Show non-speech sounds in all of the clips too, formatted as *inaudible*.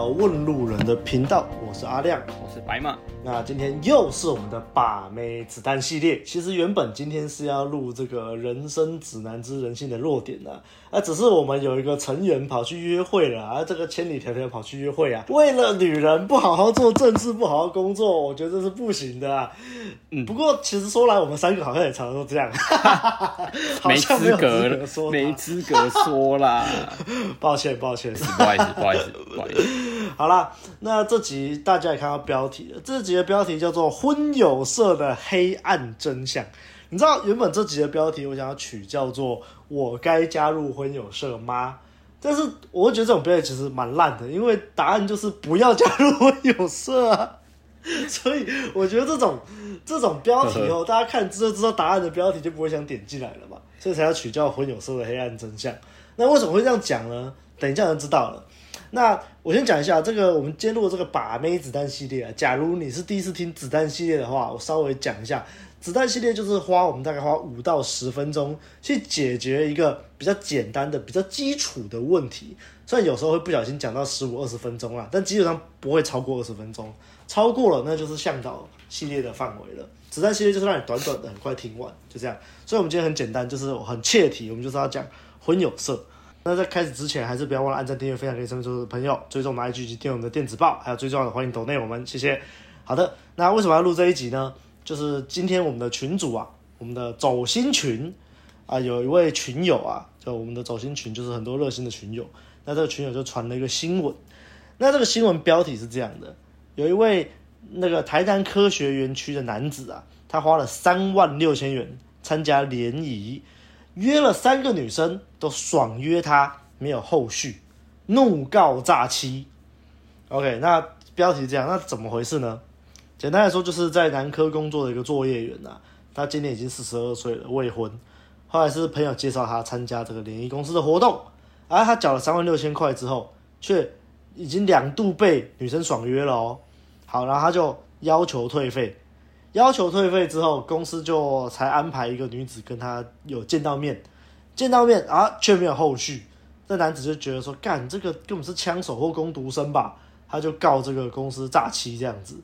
到问路人的频道，我是阿亮，我是白马。那今天又是我们的把妹子弹系列。其实原本今天是要录这个人生指南之人性的弱点的，啊，只是我们有一个成员跑去约会了啊，这个千里迢迢跑去约会啊，为了女人不好好做政治，不好好工作，我觉得这是不行的啊。嗯，不过其实说来，我们三个好像也常常都这样，*laughs* 没资格，没资格说啦，*laughs* 抱歉，抱歉，不好意思，不好意思不。好好啦，那这集大家也看到标题了。这集的标题叫做《婚友社的黑暗真相》。你知道原本这集的标题我想要取叫做“我该加入婚友社吗？”但是我觉得这种标题其实蛮烂的，因为答案就是不要加入婚友社啊。*laughs* 所以我觉得这种这种标题哦，大家看之后知道答案的标题就不会想点进来了嘛。所以才要取叫“婚友社的黑暗真相”。那为什么会这样讲呢？等一下就知道了。那我先讲一下这个，我们今天录的这个把妹子弹系列啊。假如你是第一次听子弹系列的话，我稍微讲一下，子弹系列就是花我们大概花五到十分钟去解决一个比较简单的、比较基础的问题。虽然有时候会不小心讲到十五二十分钟啦，但基本上不会超过二十分钟。超过了那就是向导系列的范围了。子弹系列就是让你短短的很快听完，就这样。所以我们今天很简单，就是很切题，我们就是要讲婚友社。那在开始之前，还是不要忘了按赞、订阅、分享给身边所有的朋友，追踪我们 IG 及订阅我们的电子报，还有最重要的，欢迎抖内我们，谢谢。好的，那为什么要录这一集呢？就是今天我们的群主啊，我们的走心群啊，有一位群友啊，就我们的走心群，就是很多热心的群友。那这个群友就传了一个新闻，那这个新闻标题是这样的：有一位那个台南科学园区的男子啊，他花了三万六千元参加联谊。约了三个女生，都爽约他，没有后续，怒告诈欺。OK，那标题是这样，那怎么回事呢？简单来说，就是在南科工作的一个作业员呐、啊，他今年已经四十二岁了，未婚。后来是朋友介绍他参加这个联谊公司的活动，而他缴了三万六千块之后，却已经两度被女生爽约了哦。好，然后他就要求退费。要求退费之后，公司就才安排一个女子跟他有见到面，见到面啊，却没有后续。这男子就觉得说，干这个根本是枪手或工读生吧，他就告这个公司诈欺这样子。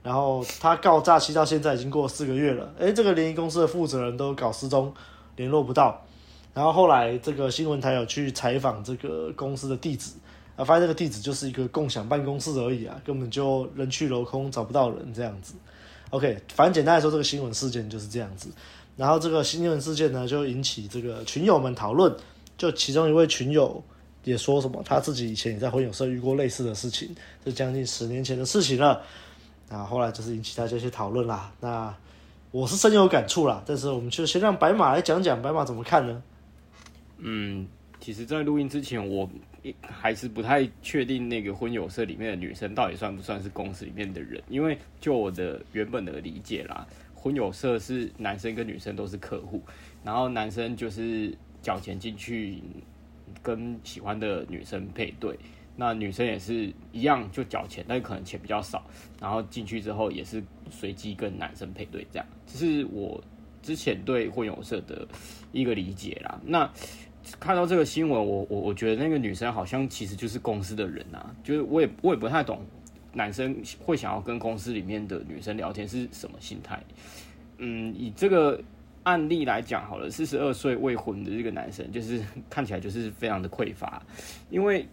然后他告诈欺到现在已经过四个月了，诶，这个联谊公司的负责人都搞失踪，联络不到。然后后来这个新闻台有去采访这个公司的地址，啊，发现这个地址就是一个共享办公室而已啊，根本就人去楼空，找不到人这样子。OK，反正简单来说，这个新闻事件就是这样子。然后这个新闻事件呢，就引起这个群友们讨论。就其中一位群友也说什么，他自己以前也在婚友社遇过类似的事情，是将近十年前的事情了。然后后来就是引起大家一些讨论啦。那我是深有感触啦，但是我们就先让白马来讲讲，白马怎么看呢？嗯，其实，在录音之前我。还是不太确定那个婚友社里面的女生到底算不算是公司里面的人，因为就我的原本的理解啦，婚友社是男生跟女生都是客户，然后男生就是缴钱进去跟喜欢的女生配对，那女生也是一样就缴钱，但可能钱比较少，然后进去之后也是随机跟男生配对这样，这是我之前对婚友社的一个理解啦。那看到这个新闻，我我我觉得那个女生好像其实就是公司的人啊，就是我也我也不太懂，男生会想要跟公司里面的女生聊天是什么心态？嗯，以这个案例来讲好了，四十二岁未婚的这个男生，就是 *laughs* 看起来就是非常的匮乏，因为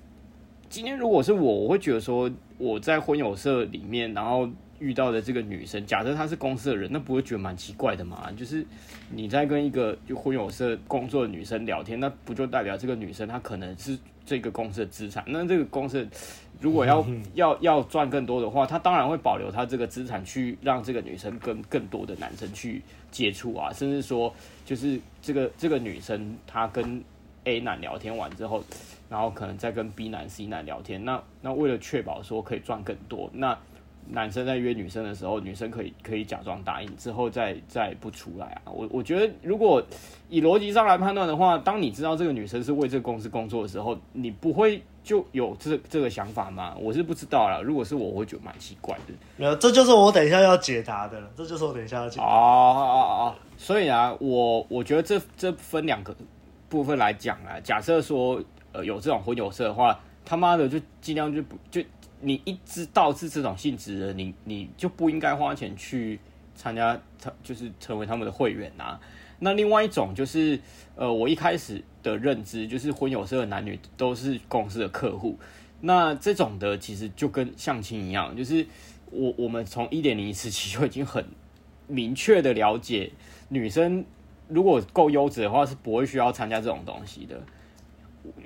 今天如果是我，我会觉得说我在婚友社里面，然后。遇到的这个女生，假设她是公司的人，那不会觉得蛮奇怪的吗？就是你在跟一个就婚友社工作的女生聊天，那不就代表这个女生她可能是这个公司的资产？那这个公司如果要 *laughs* 要要赚更多的话，她当然会保留她这个资产去让这个女生跟更多的男生去接触啊，甚至说就是这个这个女生她跟 A 男聊天完之后，然后可能再跟 B 男 C 男聊天，那那为了确保说可以赚更多，那。男生在约女生的时候，女生可以可以假装答应，之后再再不出来啊。我我觉得，如果以逻辑上来判断的话，当你知道这个女生是为这个公司工作的时候，你不会就有这这个想法吗？我是不知道啦。如果是我，我会觉得蛮奇怪的。没有，这就是我等一下要解答的了。这就是我等一下要解答。哦哦哦，所以啊，我我觉得这这分两个部分来讲啊。假设说呃有这种婚友社的话，他妈的就尽量就不就。你一知道是这种性质的，你你就不应该花钱去参加他，就是成为他们的会员啊。那另外一种就是，呃，我一开始的认知就是婚友社的男女都是公司的客户。那这种的其实就跟相亲一样，就是我我们从一点零时期 *laughs* 就已经很明确的了解，女生如果够优质的话，是不会需要参加这种东西的。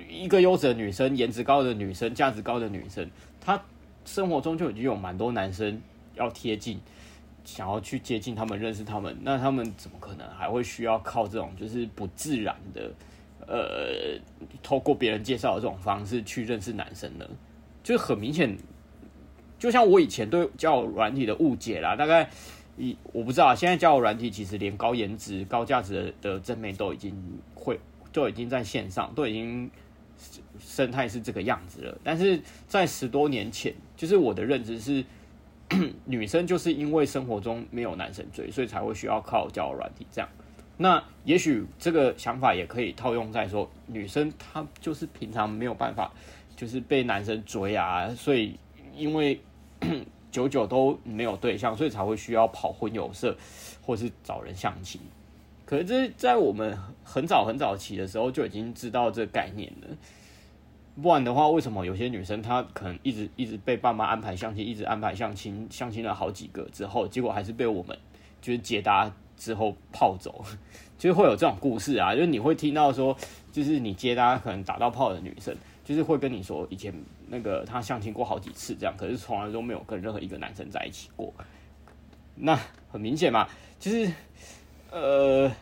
一个优质的女生，颜值高的女生，价值高的女生，她生活中就已经有蛮多男生要贴近，想要去接近他们，认识他们，那他们怎么可能还会需要靠这种就是不自然的，呃，透过别人介绍的这种方式去认识男生呢？就很明显，就像我以前对交友软体的误解啦，大概一我不知道，现在交友软体其实连高颜值、高价值的的正妹都已经会。都已经在线上，都已经生态是这个样子了。但是在十多年前，就是我的认知是，*clears throat* 女生就是因为生活中没有男生追，所以才会需要靠交友软体这样。那也许这个想法也可以套用在说，女生她就是平常没有办法，就是被男生追啊，所以因为 *clears throat* 久久都没有对象，所以才会需要跑婚友社或是找人相亲。可是这在我们很早很早期的时候就已经知道这个概念了，不然的话，为什么有些女生她可能一直一直被爸妈安排相亲，一直安排相亲，相亲了好几个之后，结果还是被我们就是接搭之后泡走，*laughs* 就是会有这种故事啊，就是你会听到说，就是你接搭可能打到砲的女生，就是会跟你说以前那个她相亲过好几次这样，可是从来都没有跟任何一个男生在一起过，那很明显嘛，就是。呃，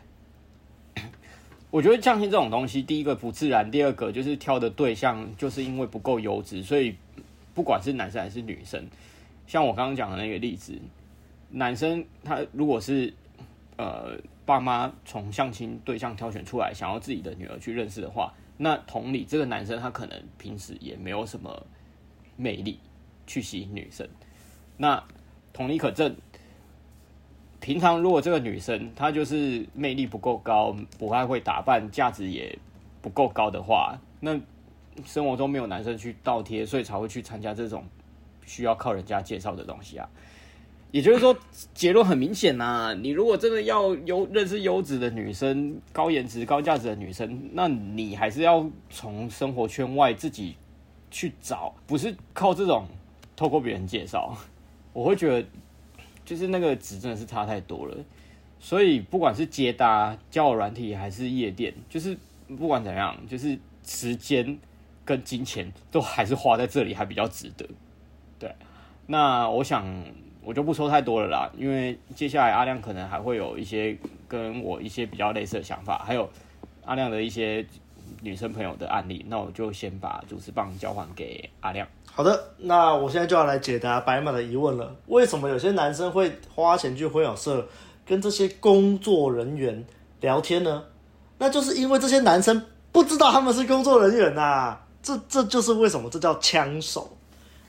*coughs* 我觉得相亲这种东西，第一个不自然，第二个就是挑的对象就是因为不够优质，所以不管是男生还是女生，像我刚刚讲的那个例子，男生他如果是呃爸妈从相亲对象挑选出来，想要自己的女儿去认识的话，那同理，这个男生他可能平时也没有什么魅力去吸引女生，那同理可证。平常如果这个女生她就是魅力不够高，不太会打扮，价值也不够高的话，那生活中没有男生去倒贴，所以才会去参加这种需要靠人家介绍的东西啊。也就是说，结论很明显呐，你如果真的要优认识优质的女生、高颜值、高价值的女生，那你还是要从生活圈外自己去找，不是靠这种透过别人介绍。我会觉得。就是那个值真的是差太多了，所以不管是接搭、交友软体还是夜店，就是不管怎样，就是时间跟金钱都还是花在这里还比较值得。对，那我想我就不说太多了啦，因为接下来阿亮可能还会有一些跟我一些比较类似的想法，还有阿亮的一些女生朋友的案例，那我就先把主持棒交还给阿亮。好的，那我现在就要来解答白马的疑问了。为什么有些男生会花钱去婚友社跟这些工作人员聊天呢？那就是因为这些男生不知道他们是工作人员呐、啊。这这就是为什么这叫枪手。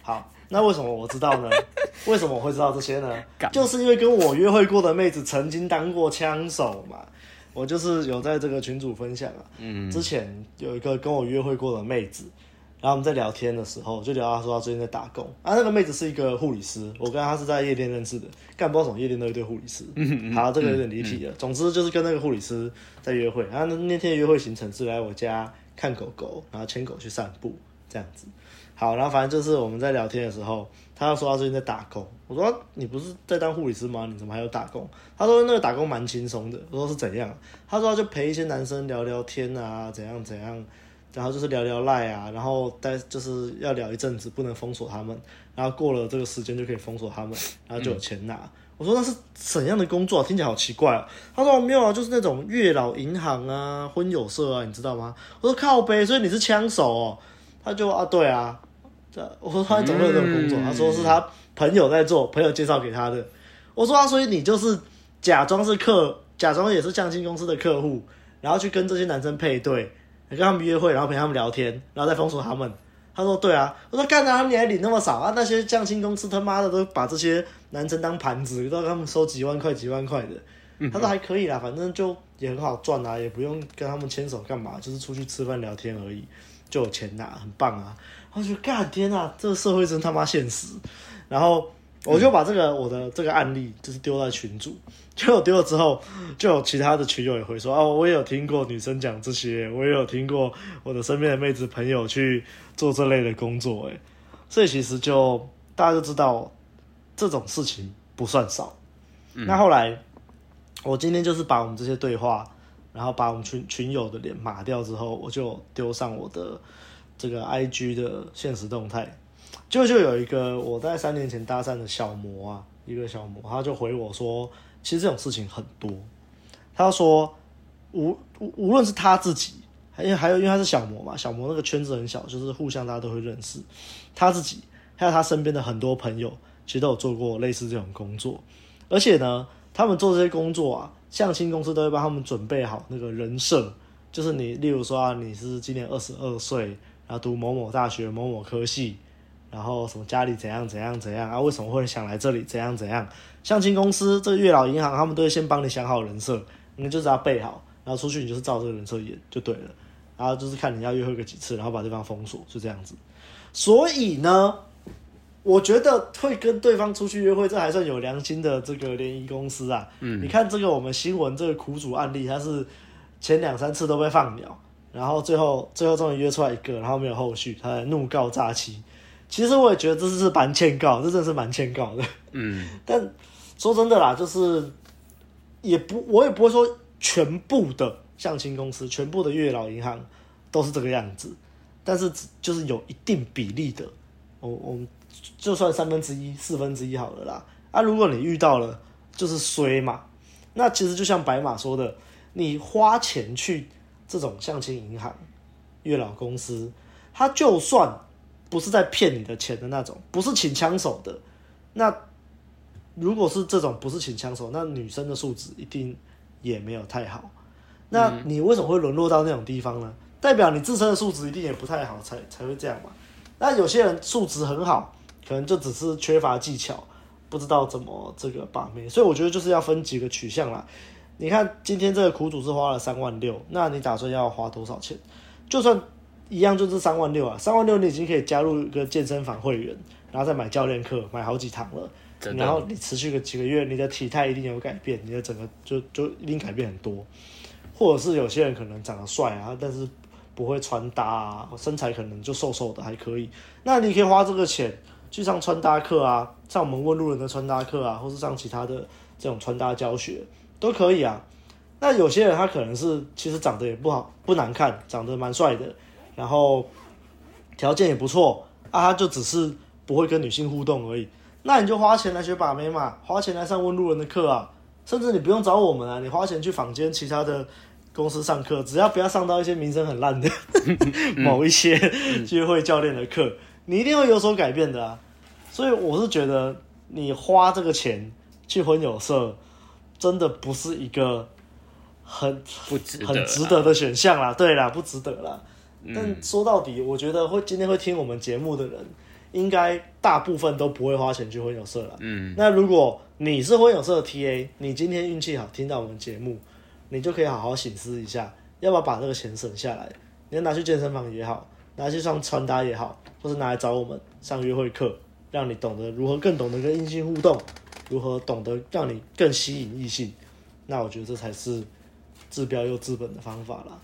好，那为什么我知道呢？*laughs* 为什么我会知道这些呢？就是因为跟我约会过的妹子曾经当过枪手嘛。我就是有在这个群组分享啊。嗯，之前有一个跟我约会过的妹子。然后我们在聊天的时候，就聊到说他最近在打工啊。那个妹子是一个护理师，我跟她是在夜店认识的，干不知道什么夜店都一堆护理师。嗯嗯。好，这个有点离题了。总之就是跟那个护理师在约会。然后那天的约会行程是来我家看狗狗，然后牵狗去散步这样子。好，然后反正就是我们在聊天的时候，他就说他最近在打工。我说你不是在当护理师吗？你怎么还有打工？他说那个打工蛮轻松的。我说是怎样？他说他就陪一些男生聊聊天啊，怎样怎样。然后就是聊聊赖啊，然后待就是要聊一阵子，不能封锁他们。然后过了这个时间就可以封锁他们，然后就有钱拿。嗯、我说那是怎样的工作啊？听起来好奇怪啊。他说没有啊，就是那种月老银行啊、婚友社啊，你知道吗？我说靠呗，所以你是枪手哦。他就啊对啊，我说他怎么会有这种工作？他说是他朋友在做，朋友介绍给他的。我说啊，所以你就是假装是客，假装也是相亲公司的客户，然后去跟这些男生配对。跟他们约会，然后陪他们聊天，然后再封锁他们。他说：“对啊。”我说：“干啊，你还领那么少啊？那些降薪公司他妈的都把这些男生当盘子，都让他们收几万块、几万块的。”他说：“还可以啦，反正就也很好赚啊，也不用跟他们牵手干嘛，就是出去吃饭聊天而已，就就有钱拿，很棒啊。然后就干天啊，这个社会真他妈现实。然后我就把这个我的这个案例就是丢在群组，结果丢了之后，就有其他的群友也会说哦，我也有听过女生讲这些，我也有听过我的身边的妹子朋友去做这类的工作，哎，所以其实就大家就知道这种事情不算少。嗯、那后来我今天就是把我们这些对话，然后把我们群群友的脸码掉之后，我就丢上我的这个 IG 的现实动态。就就有一个我在三年前搭讪的小模啊，一个小模，他就回我说，其实这种事情很多。他说无无无论是他自己，还有还有，因为他是小模嘛，小模那个圈子很小，就是互相大家都会认识。他自己还有他身边的很多朋友，其实都有做过类似这种工作。而且呢，他们做这些工作啊，相亲公司都会帮他们准备好那个人设，就是你，例如说啊，你是今年二十二岁，然后读某某大学某某科系。然后什么家里怎样怎样怎样啊？为什么会想来这里？怎样怎样？相亲公司、这个月老银行，他们都会先帮你想好人设，你就只要背好，然后出去你就是照这个人设演就对了。然后就是看你要约会个几次，然后把对方封锁，就这样子。所以呢，我觉得会跟对方出去约会，这还算有良心的这个联谊公司啊。嗯，你看这个我们新闻这个苦主案例，他是前两三次都被放鸟，然后最后最后终于约出来一个，然后没有后续，他怒告诈欺。其实我也觉得这是蛮欠告，这真的是蛮欠告的。嗯，*laughs* 但说真的啦，就是也不，我也不会说全部的相亲公司、全部的月老银行都是这个样子，但是就是有一定比例的，我我们就算三分之一、四分之一好了啦。啊，如果你遇到了，就是衰嘛。那其实就像白马说的，你花钱去这种相亲银行、月老公司，他就算。不是在骗你的钱的那种，不是请枪手的。那如果是这种不是请枪手，那女生的素质一定也没有太好。那你为什么会沦落到那种地方呢？代表你自身的素质一定也不太好，才才会这样嘛。那有些人素质很好，可能就只是缺乏技巧，不知道怎么这个把妹。所以我觉得就是要分几个取向啦。你看今天这个苦主是花了三万六，那你打算要花多少钱？就算。一样就是三万六啊，三万六你已经可以加入一个健身房会员，然后再买教练课，买好几堂了。然后你持续个几个月，你的体态一定有改变，你的整个就就一定改变很多。或者是有些人可能长得帅啊，但是不会穿搭啊，身材可能就瘦瘦的还可以。那你可以花这个钱去上穿搭课啊，上我们问路人的穿搭课啊，或是上其他的这种穿搭教学都可以啊。那有些人他可能是其实长得也不好，不难看，长得蛮帅的。然后条件也不错啊，他就只是不会跟女性互动而已。那你就花钱来学把妹嘛，花钱来上问路人的课啊，甚至你不用找我们啊，你花钱去坊间其他的公司上课，只要不要上到一些名声很烂的 *laughs* 某一些约会教练的课，你一定会有所改变的啊。所以我是觉得你花这个钱去婚友社，真的不是一个很不值得很值得的选项啦。对啦，不值得啦。但说到底，我觉得会今天会听我们节目的人，应该大部分都不会花钱去婚友社了。嗯，那如果你是婚友社的 TA，你今天运气好听到我们节目，你就可以好好醒思一下，要不要把这个钱省下来？你要拿去健身房也好，拿去上穿搭也好，或是拿来找我们上约会课，让你懂得如何更懂得跟异性互动，如何懂得让你更吸引异性。那我觉得这才是治标又治本的方法啦。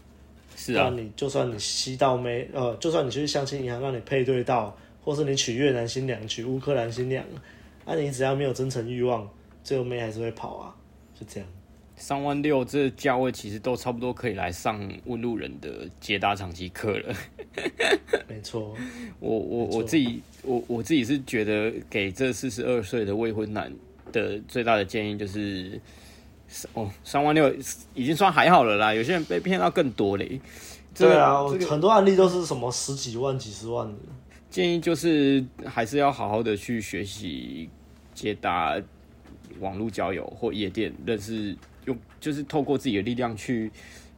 是啊，你就算你吸到妹，呃，就算你去相亲银行让你配对到，或是你娶越南新娘，娶乌克兰新娘，那、啊、你只要没有真诚欲望，最后妹还是会跑啊，就这样。三万六这价位其实都差不多可以来上问路人的解答长期课了。没错，*laughs* 我我我自己我我自己是觉得给这四十二岁的未婚男的最大的建议就是。哦，三万六已经算还好了啦，有些人被骗到更多嘞。对啊，这个、很多案例都是什么十几万、几十万的。建议就是还是要好好的去学习接搭网络交友或夜店，认识用就是透过自己的力量去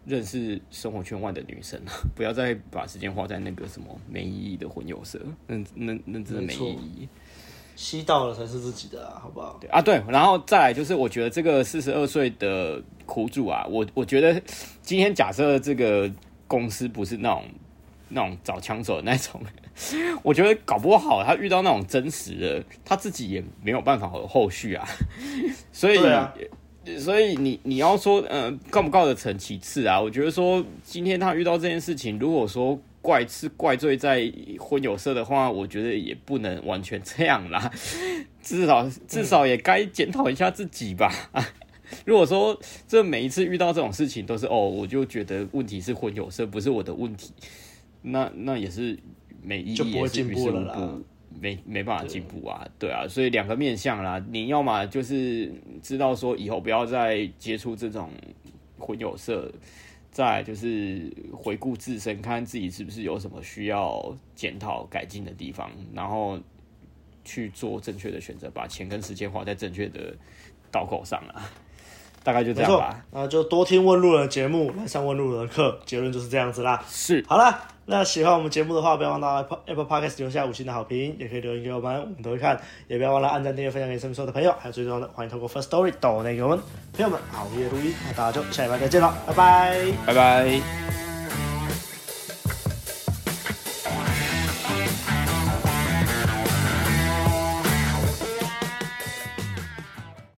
认识生活圈外的女生，*laughs* 不要再把时间花在那个什么没意义的混友社，那那那真的没意义。吸到了才是自己的啊，好不好？对啊，对，然后再来就是，我觉得这个四十二岁的苦主啊，我我觉得今天假设这个公司不是那种那种找枪手的那种，*laughs* 我觉得搞不好他遇到那种真实的，他自己也没有办法有后续啊。*laughs* 所以，啊、所以你你要说，呃，告不告得成其次啊？我觉得说，今天他遇到这件事情，如果说怪是怪罪在婚友社的话，我觉得也不能完全这样啦。*laughs* 至少至少也该检讨一下自己吧。嗯 *laughs* 如果说这每一次遇到这种事情都是哦，我就觉得问题是婚友社，不是我的问题，那那也是没意义，就不会进步了啦，没没办法进步啊，对。啊，所以两个面向啦，你要么就是知道说以后不要再接触这种婚友社，再就是回顾自身，看自己是不是有什么需要检讨改进的地方，然后去做正确的选择，把钱跟时间花在正确的刀口上啊。大概就这样吧，那就多听问路人的节目，来上问路人的课，结论就是这样子啦。是，好了，那喜欢我们节目的话，不要忘到 Apple Apple Podcast 留下五星的好评，也可以留言给我们，我们都会看。也不要忘了按赞、订阅、分享给身边所有的朋友，还有最重要的，欢迎透过 First Story 抖内给我们朋友们熬夜录音。那大家就下礼拜再见了，拜拜，拜拜。